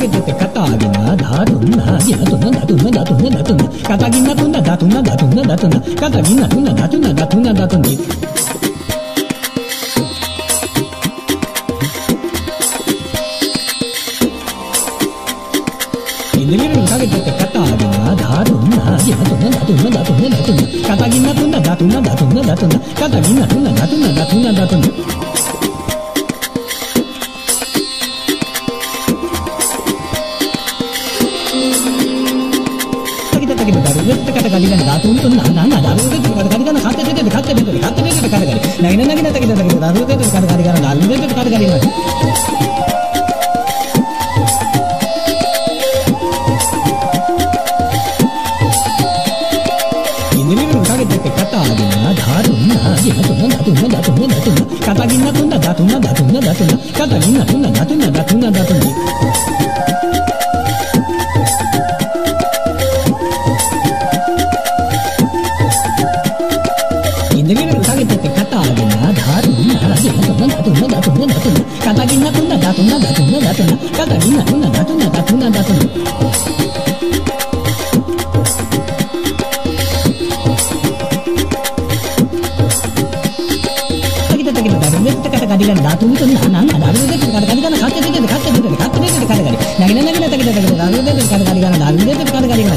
విద్యుత్ కతాగిన ధాతున్న ధాతున్న ధాతున్న ధాతున్న ధాతున్న కతగిన తున్న ధాతున్న ధాతున్న దతున్న కతగిన తున్న దతున్న దతున్న దతుంది కాగితే కతాగిన దారున్న గినతున్న దతున్న దతున్న దతున్న కతగిన తున్న దతున్న దతున్న దతున్న కతగిన తున్న దతున్న దతున్న దతుంది ఇంద్రియులు కాగితే కతాగిన దారున్న గినతున్న దతున్న దతున్న దతున్న కతగిన తున్న దతున్న దతున్న దతున్న కతగిన తున్న దతున్న వెత్త కట కలిగిన దాతు ఉంటున్నా నాన్న దారు వెత్త కట కలిగిన ఖాత తెతే ఖాత తెతే ఖాత తెతే కట కలి నగిన నగిన తగిన తగిన దారు వెత్త కట కలిగిన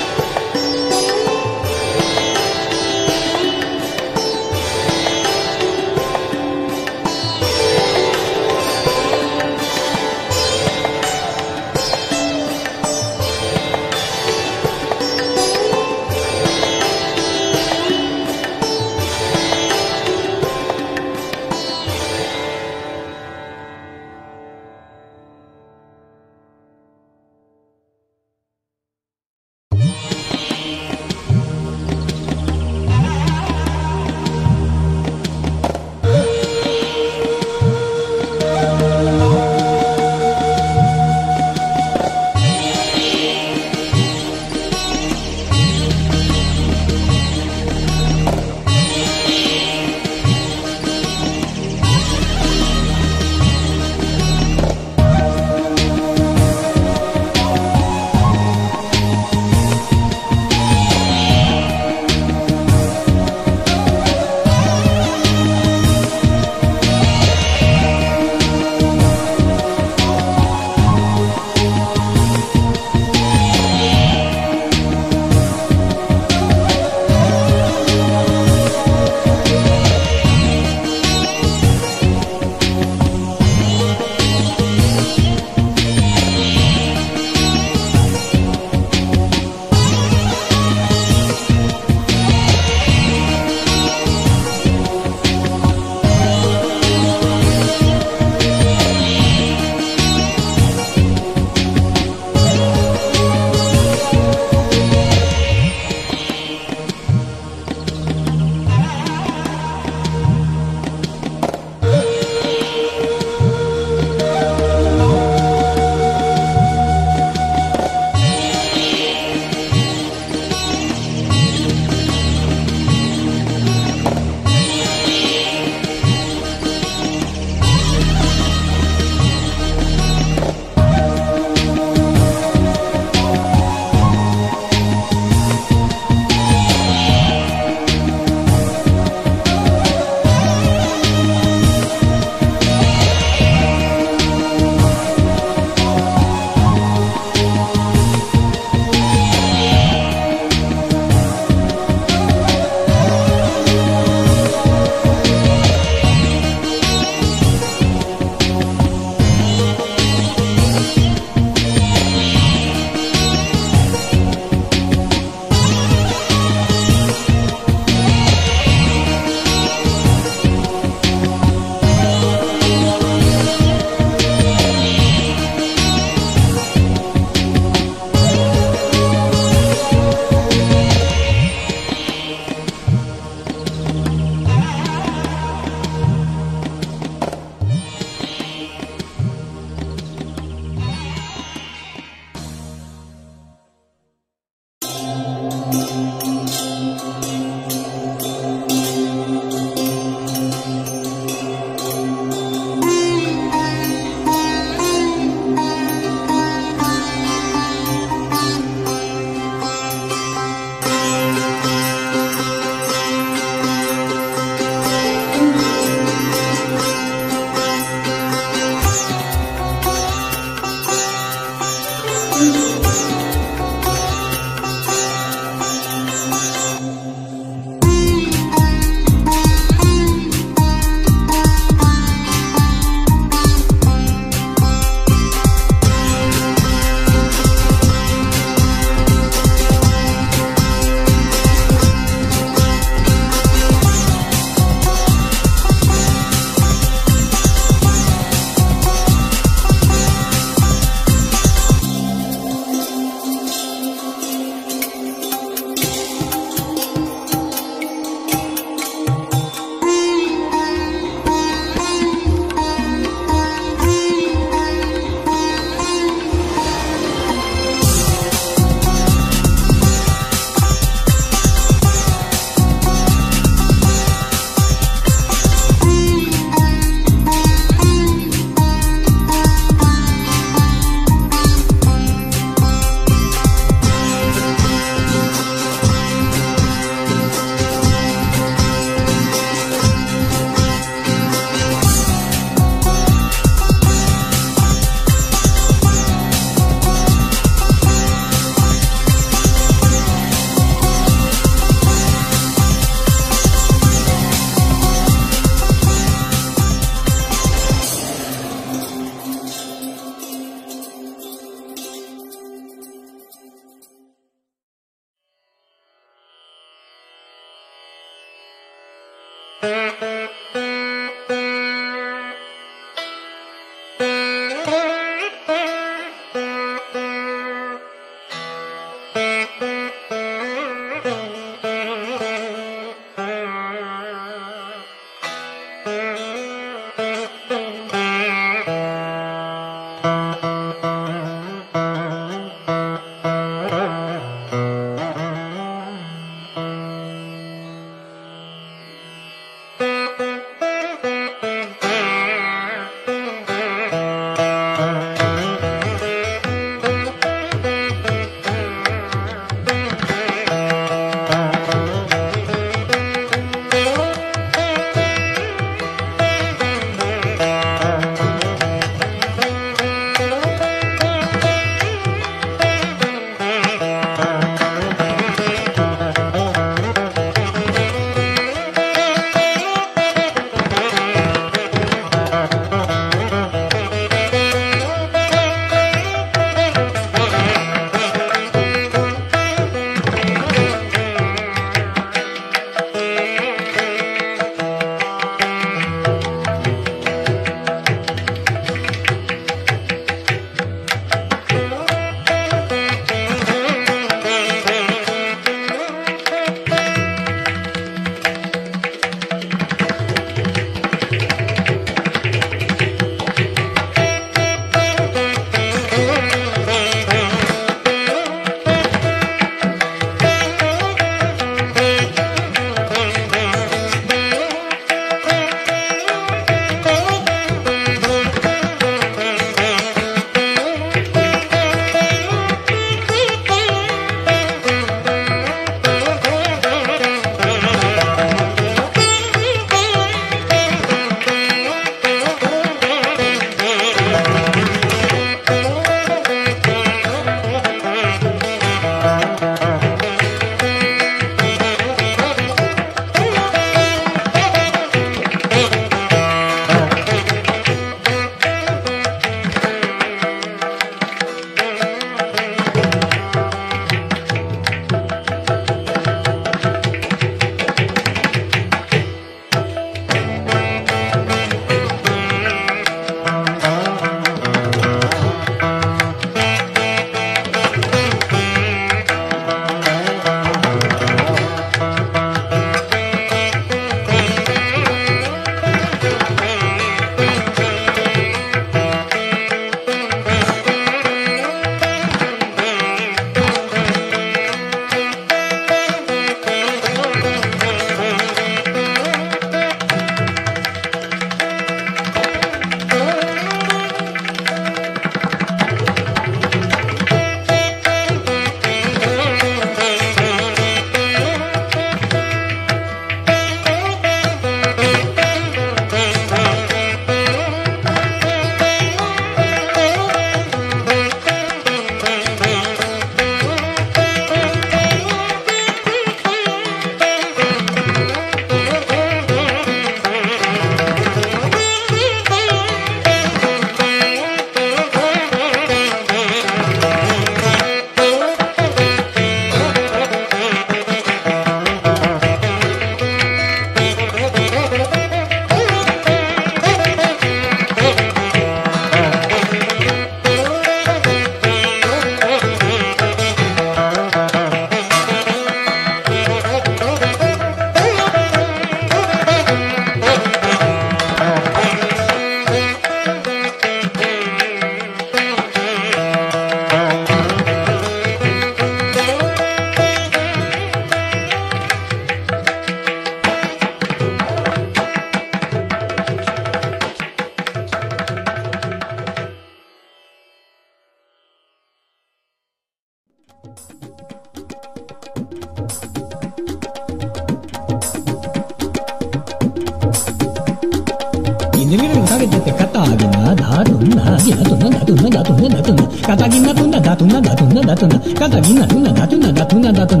仕方みんなふんなだてんなだふなだてん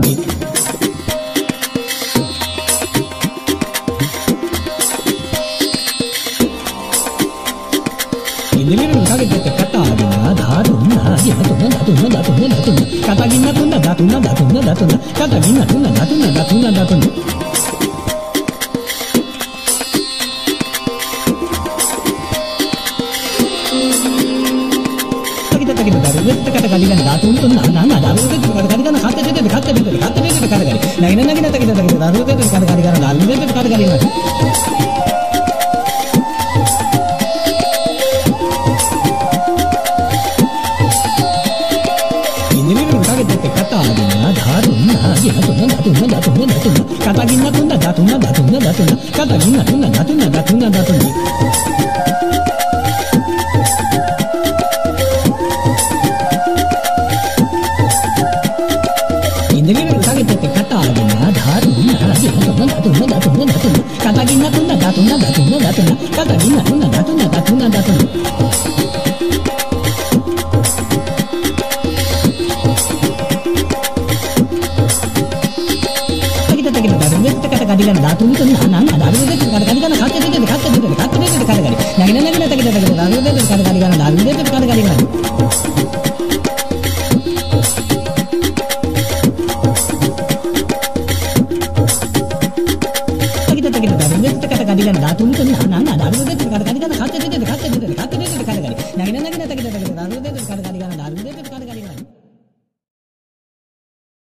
గినతున్న దతున్న దతున్న దతున్న కథ గిన్నతున్న దతున్న దతున్న దతున్న కథ గిన్నతున్న దతున్న దతున్న దతుంది ఇంజనీరింగ్ తాగితే కథ ఆగిన దారున్న గినతున్న దతున్న దతున్న దతున్న కథ గిన్నతున్న దతున్న దతున్న దతున్న కథ గిన్నతున్న ධාතුන් කරන නම් ධාතුන් දෙක කඩ කඩ කරන කක්ක දෙක කක්ක දෙක කක්ක දෙක කඩ කඩ නැගින නැගින තකි දෙක කඩ කඩ කරන ධාතුන් දෙක කඩ කඩ කරන